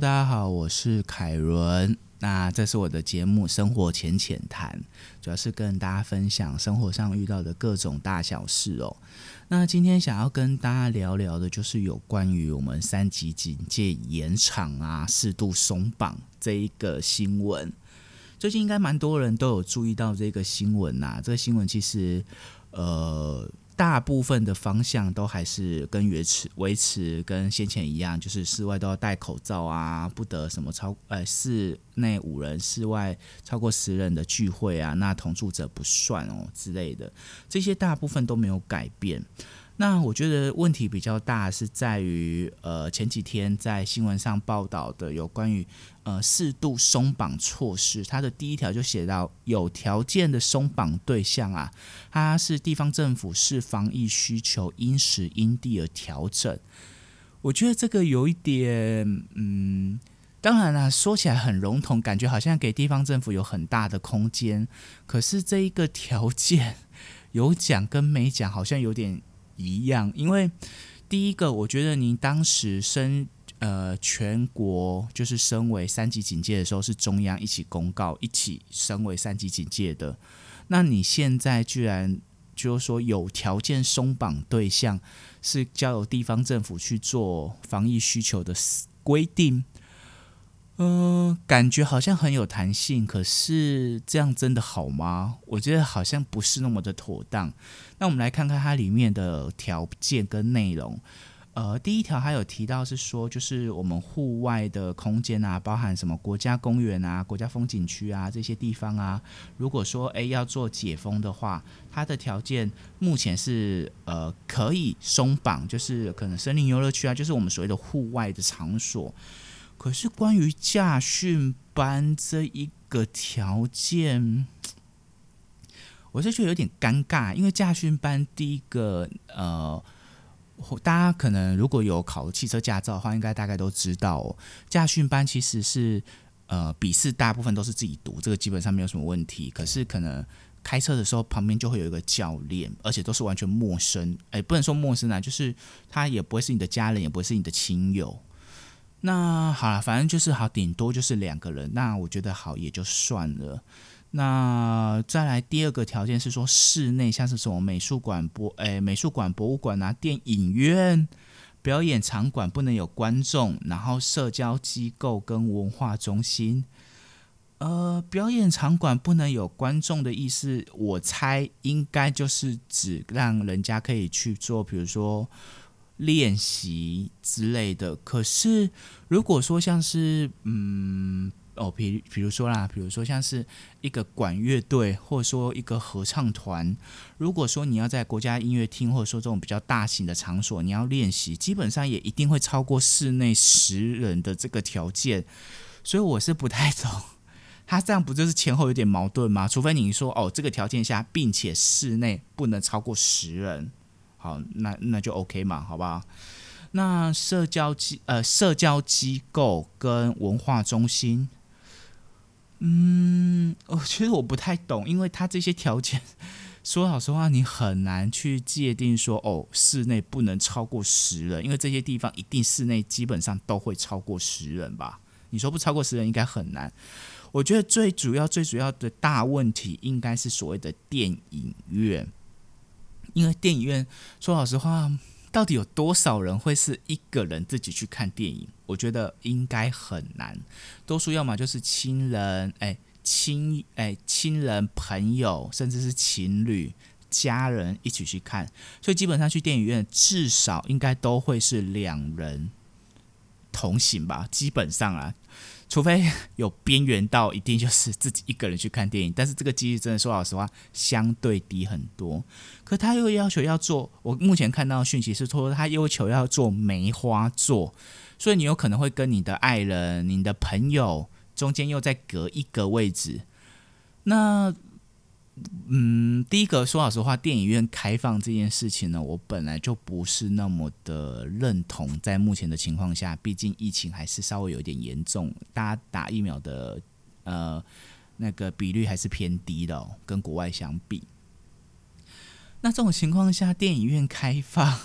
大家好，我是凯伦。那这是我的节目《生活浅浅谈》，主要是跟大家分享生活上遇到的各种大小事哦。那今天想要跟大家聊聊的，就是有关于我们三级警戒延长啊、适度松绑这一个新闻。最近应该蛮多人都有注意到这个新闻呐。这个新闻其实，呃。大部分的方向都还是跟维持维持跟先前一样，就是室外都要戴口罩啊，不得什么超呃室内五人，室外超过十人的聚会啊，那同住者不算哦之类的，这些大部分都没有改变。那我觉得问题比较大是在于，呃，前几天在新闻上报道的有关于呃适度松绑措施，它的第一条就写到有条件的松绑对象啊，它是地方政府视防疫需求因时因地而调整。我觉得这个有一点，嗯，当然啦，说起来很笼统，感觉好像给地方政府有很大的空间，可是这一个条件 有讲跟没讲，好像有点。一样，因为第一个，我觉得您当时升呃全国就是升为三级警戒的时候，是中央一起公告一起升为三级警戒的。那你现在居然就是说有条件松绑对象是交由地方政府去做防疫需求的规定。嗯，感觉好像很有弹性，可是这样真的好吗？我觉得好像不是那么的妥当。那我们来看看它里面的条件跟内容。呃，第一条还有提到是说，就是我们户外的空间啊，包含什么国家公园啊、国家风景区啊这些地方啊，如果说诶要做解封的话，它的条件目前是呃可以松绑，就是可能森林游乐区啊，就是我们所谓的户外的场所。可是关于驾训班这一个条件，我是觉得有点尴尬，因为驾训班第一个呃，大家可能如果有考汽车驾照的话，应该大概都知道，驾训班其实是呃笔试大部分都是自己读，这个基本上没有什么问题。可是可能开车的时候旁边就会有一个教练，而且都是完全陌生，哎，不能说陌生啊，就是他也不会是你的家人，也不会是你的亲友。那好了，反正就是好，顶多就是两个人。那我觉得好也就算了。那再来第二个条件是说，室内像是什么美术馆、博诶美术馆、博物馆啊、电影院、表演场馆不能有观众，然后社交机构跟文化中心，呃，表演场馆不能有观众的意思，我猜应该就是指让人家可以去做，比如说。练习之类的，可是如果说像是嗯哦，比比如说啦，比如说像是一个管乐队，或者说一个合唱团，如果说你要在国家音乐厅，或者说这种比较大型的场所，你要练习，基本上也一定会超过室内十人的这个条件，所以我是不太懂，他这样不就是前后有点矛盾吗？除非你说哦，这个条件下，并且室内不能超过十人。好，那那就 OK 嘛，好不好？那社交机呃，社交机构跟文化中心，嗯，我其实我不太懂，因为他这些条件，说老实话，你很难去界定说，哦，室内不能超过十人，因为这些地方一定室内基本上都会超过十人吧？你说不超过十人应该很难。我觉得最主要、最主要的大问题应该是所谓的电影院。因为电影院，说老实话，到底有多少人会是一个人自己去看电影？我觉得应该很难。多数要么就是亲人，哎，亲，哎，亲人、朋友，甚至是情侣、家人一起去看。所以基本上去电影院，至少应该都会是两人同行吧。基本上啊。除非有边缘到一定就是自己一个人去看电影，但是这个几率真的说老实话相对低很多。可他又要求要做，我目前看到讯息是说他要求要做梅花座，所以你有可能会跟你的爱人、你的朋友中间又再隔一个位置，那。嗯，第一个说老实话，电影院开放这件事情呢，我本来就不是那么的认同。在目前的情况下，毕竟疫情还是稍微有点严重，大家打疫苗的呃那个比率还是偏低的，哦跟国外相比。那这种情况下，电影院开放，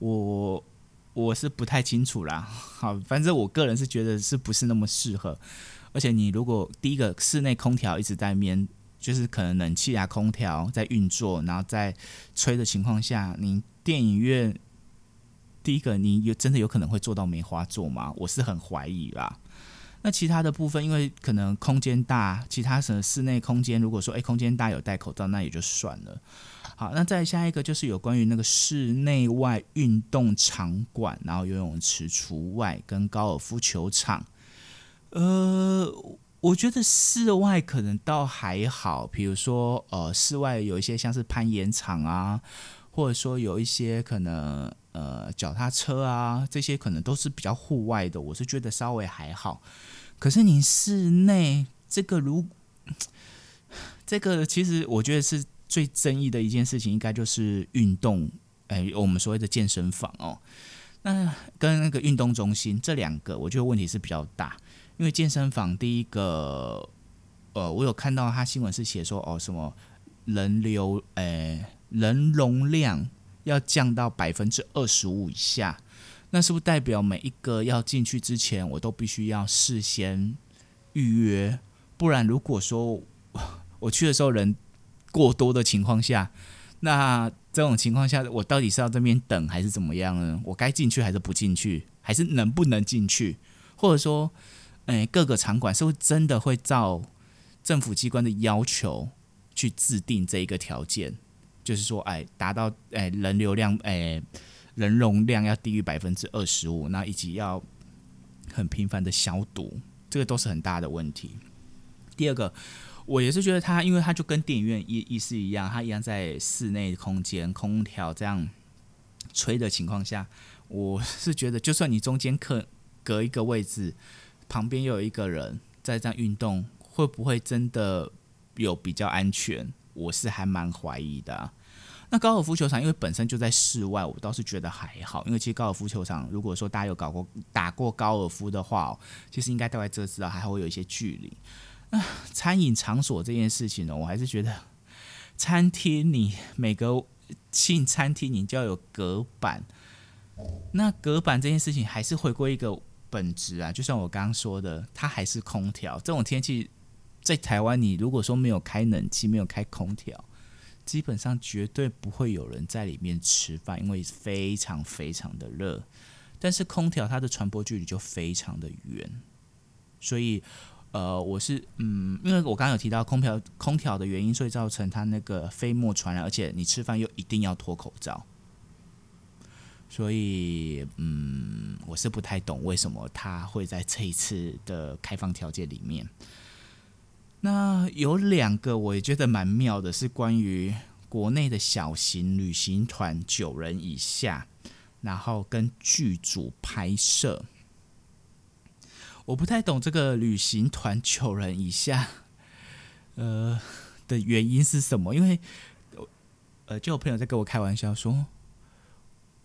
我我是不太清楚啦。好，反正我个人是觉得是不是那么适合。而且你如果第一个室内空调一直在面，就是可能冷气啊、空调在运作，然后在吹的情况下，你电影院第一个你有真的有可能会做到梅花座吗？我是很怀疑啦。那其他的部分，因为可能空间大，其他什么室内空间，如果说诶空间大有戴口罩，那也就算了。好，那再下一个就是有关于那个室内外运动场馆，然后游泳池除外，跟高尔夫球场。呃，我觉得室外可能倒还好，比如说呃，室外有一些像是攀岩场啊，或者说有一些可能呃脚踏车啊，这些可能都是比较户外的，我是觉得稍微还好。可是你室内这个如 这个，其实我觉得是最争议的一件事情，应该就是运动，哎，我们所谓的健身房哦，那跟那个运动中心这两个，我觉得问题是比较大。因为健身房第一个，呃，我有看到他新闻是写说，哦，什么人流，诶，人容量要降到百分之二十五以下，那是不是代表每一个要进去之前，我都必须要事先预约？不然，如果说 我去的时候人过多的情况下，那这种情况下，我到底是要这边等还是怎么样呢？我该进去还是不进去？还是能不能进去？或者说？哎，各个场馆是不是真的会照政府机关的要求去制定这一个条件？就是说，哎，达到哎人流量，哎人容量要低于百分之二十五，那以及要很频繁的消毒，这个都是很大的问题。第二个，我也是觉得它，因为它就跟电影院意意思一样，它一样在室内空间空调这样吹的情况下，我是觉得，就算你中间隔隔一个位置。旁边又有一个人在这样运动，会不会真的有比较安全？我是还蛮怀疑的。那高尔夫球场因为本身就在室外，我倒是觉得还好。因为其实高尔夫球场，如果说大家有搞过打过高尔夫的话，其实应该大概知道还会有一些距离。那餐饮场所这件事情呢，我还是觉得餐厅你每个进餐厅你就要有隔板。那隔板这件事情还是回归一个。本质啊，就像我刚刚说的，它还是空调。这种天气，在台湾，你如果说没有开冷气，没有开空调，基本上绝对不会有人在里面吃饭，因为非常非常的热。但是空调它的传播距离就非常的远，所以，呃，我是嗯，因为我刚刚有提到空调空调的原因，所以造成它那个飞沫传染，而且你吃饭又一定要脱口罩。所以，嗯，我是不太懂为什么他会在这一次的开放条件里面。那有两个我也觉得蛮妙的，是关于国内的小型旅行团九人以下，然后跟剧组拍摄。我不太懂这个旅行团九人以下，呃的原因是什么？因为，呃，就有朋友在跟我开玩笑说。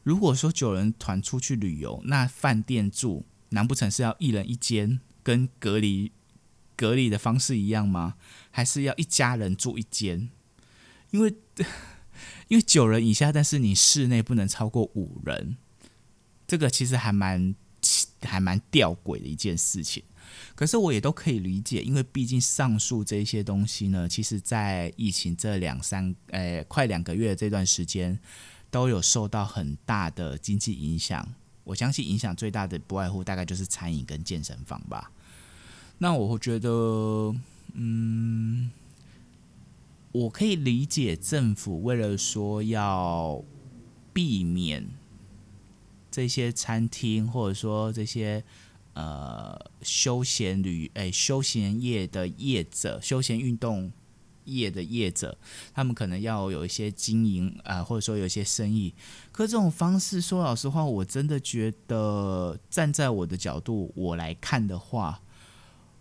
如果说九人团出去旅游，那饭店住，难不成是要一人一间，跟隔离隔离的方式一样吗？还是要一家人住一间？因为 因为九人以下，但是你室内不能超过五人，这个其实还蛮还蛮吊诡的一件事情。可是我也都可以理解，因为毕竟上述这些东西呢，其实在疫情这两三呃快两个月这段时间。都有受到很大的经济影响，我相信影响最大的不外乎大概就是餐饮跟健身房吧。那我觉得，嗯，我可以理解政府为了说要避免这些餐厅或者说这些呃休闲旅诶休闲业的业者休闲运动。业的业者，他们可能要有一些经营啊，或者说有一些生意。可这种方式，说老实话，我真的觉得站在我的角度我来看的话，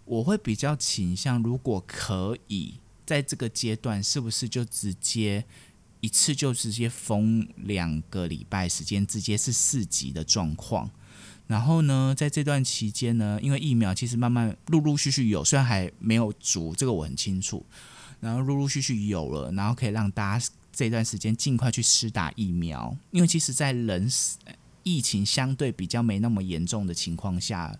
我会比较倾向，如果可以在这个阶段，是不是就直接一次就直接封两个礼拜时间，直接是四级的状况。然后呢，在这段期间呢，因为疫苗其实慢慢陆陆续续有，虽然还没有足，这个我很清楚。然后陆陆续续有了，然后可以让大家这段时间尽快去施打疫苗，因为其实，在人疫情相对比较没那么严重的情况下，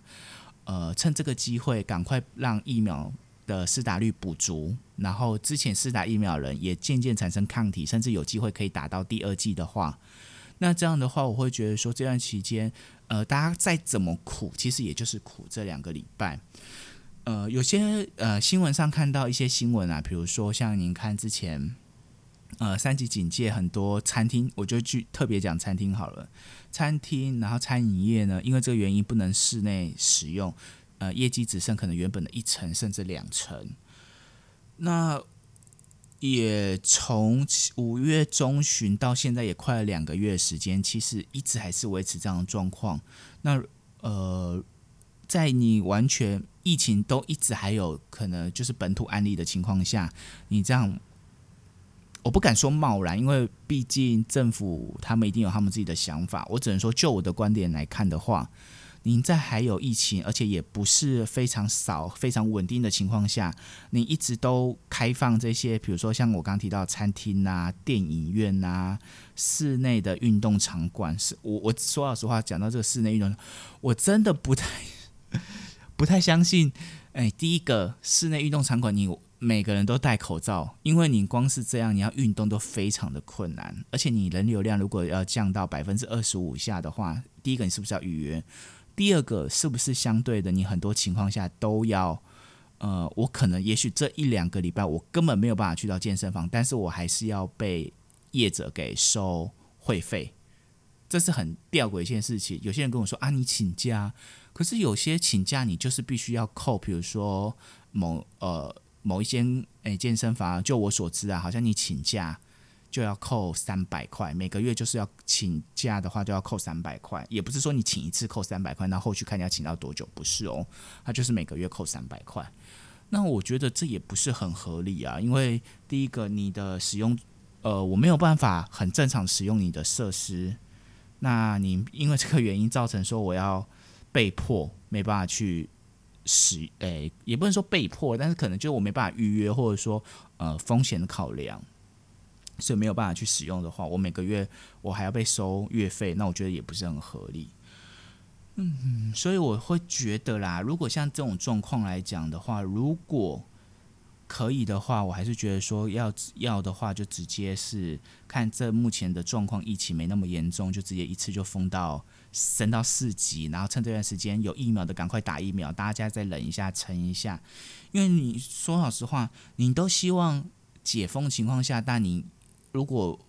呃，趁这个机会赶快让疫苗的施打率补足，然后之前施打疫苗人也渐渐产生抗体，甚至有机会可以打到第二剂的话，那这样的话，我会觉得说这段期间，呃，大家再怎么苦，其实也就是苦这两个礼拜。呃，有些呃新闻上看到一些新闻啊，比如说像您看之前。呃，三级警戒很多餐厅，我就去特别讲餐厅好了。餐厅，然后餐饮业呢，因为这个原因不能室内使用，呃，业绩只剩可能原本的一成甚至两成。那也从五月中旬到现在也快了两个月时间，其实一直还是维持这样的状况。那呃，在你完全疫情都一直还有可能就是本土案例的情况下，你这样。我不敢说贸然，因为毕竟政府他们一定有他们自己的想法。我只能说，就我的观点来看的话，您在还有疫情，而且也不是非常少、非常稳定的情况下，你一直都开放这些，比如说像我刚提到餐厅啊、电影院啊、室内的运动场馆，是我我说老实话，讲到这个室内运动，我真的不太不太相信。哎，第一个室内运动场馆，你。每个人都戴口罩，因为你光是这样，你要运动都非常的困难。而且你人流量如果要降到百分之二十五以下的话，第一个你是不是要预约？第二个是不是相对的，你很多情况下都要，呃，我可能也许这一两个礼拜我根本没有办法去到健身房，但是我还是要被业者给收会费，这是很吊诡一件事情。有些人跟我说啊，你请假，可是有些请假你就是必须要扣，比如说某呃。某一间诶健身房，就我所知啊，好像你请假就要扣三百块，每个月就是要请假的话就要扣三百块，也不是说你请一次扣三百块，那后续看你要请到多久，不是哦，他就是每个月扣三百块。那我觉得这也不是很合理啊，因为第一个你的使用，呃，我没有办法很正常使用你的设施，那你因为这个原因造成说我要被迫没办法去。使诶，也不能说被迫，但是可能就我没办法预约，或者说呃风险的考量，所以没有办法去使用的话，我每个月我还要被收月费，那我觉得也不是很合理。嗯，所以我会觉得啦，如果像这种状况来讲的话，如果可以的话，我还是觉得说要要的话，就直接是看这目前的状况，疫情没那么严重，就直接一次就封到。升到四级，然后趁这段时间有疫苗的赶快打疫苗，大家再忍一下、撑一下。因为你说老实话，你都希望解封情况下，但你如果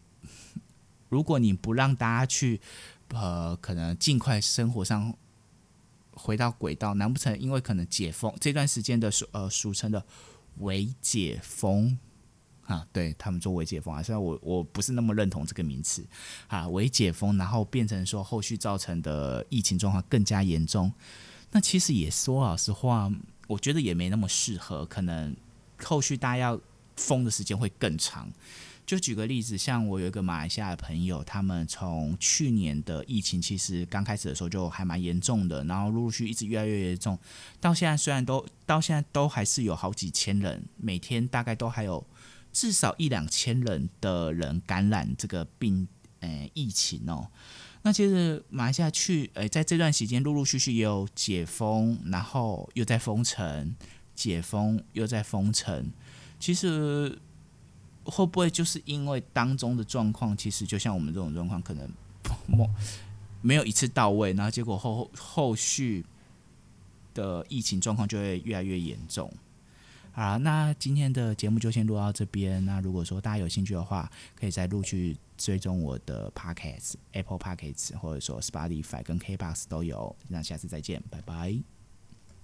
如果你不让大家去，呃，可能尽快生活上回到轨道，难不成因为可能解封这段时间的俗呃俗称的为解封？啊，对他们做为解封啊，虽然我我不是那么认同这个名词啊，为解封，然后变成说后续造成的疫情状况更加严重，那其实也说老实话，我觉得也没那么适合，可能后续大家要封的时间会更长。就举个例子，像我有一个马来西亚的朋友，他们从去年的疫情其实刚开始的时候就还蛮严重的，然后陆陆续续一直越来越严重，到现在虽然都到现在都还是有好几千人，每天大概都还有。至少一两千人的人感染这个病，诶，疫情哦。那其实马来西亚去，诶，在这段时间陆陆续续也有解封，然后又在封城，解封又在封城。其实会不会就是因为当中的状况，其实就像我们这种状况，可能没有一次到位，然后结果后后续的疫情状况就会越来越严重。好，那今天的节目就先录到这边。那如果说大家有兴趣的话，可以再陆续追踪我的 Podcast、Apple Podcasts，或者说 Spotify 跟 KBox 都有。那下次再见，拜拜。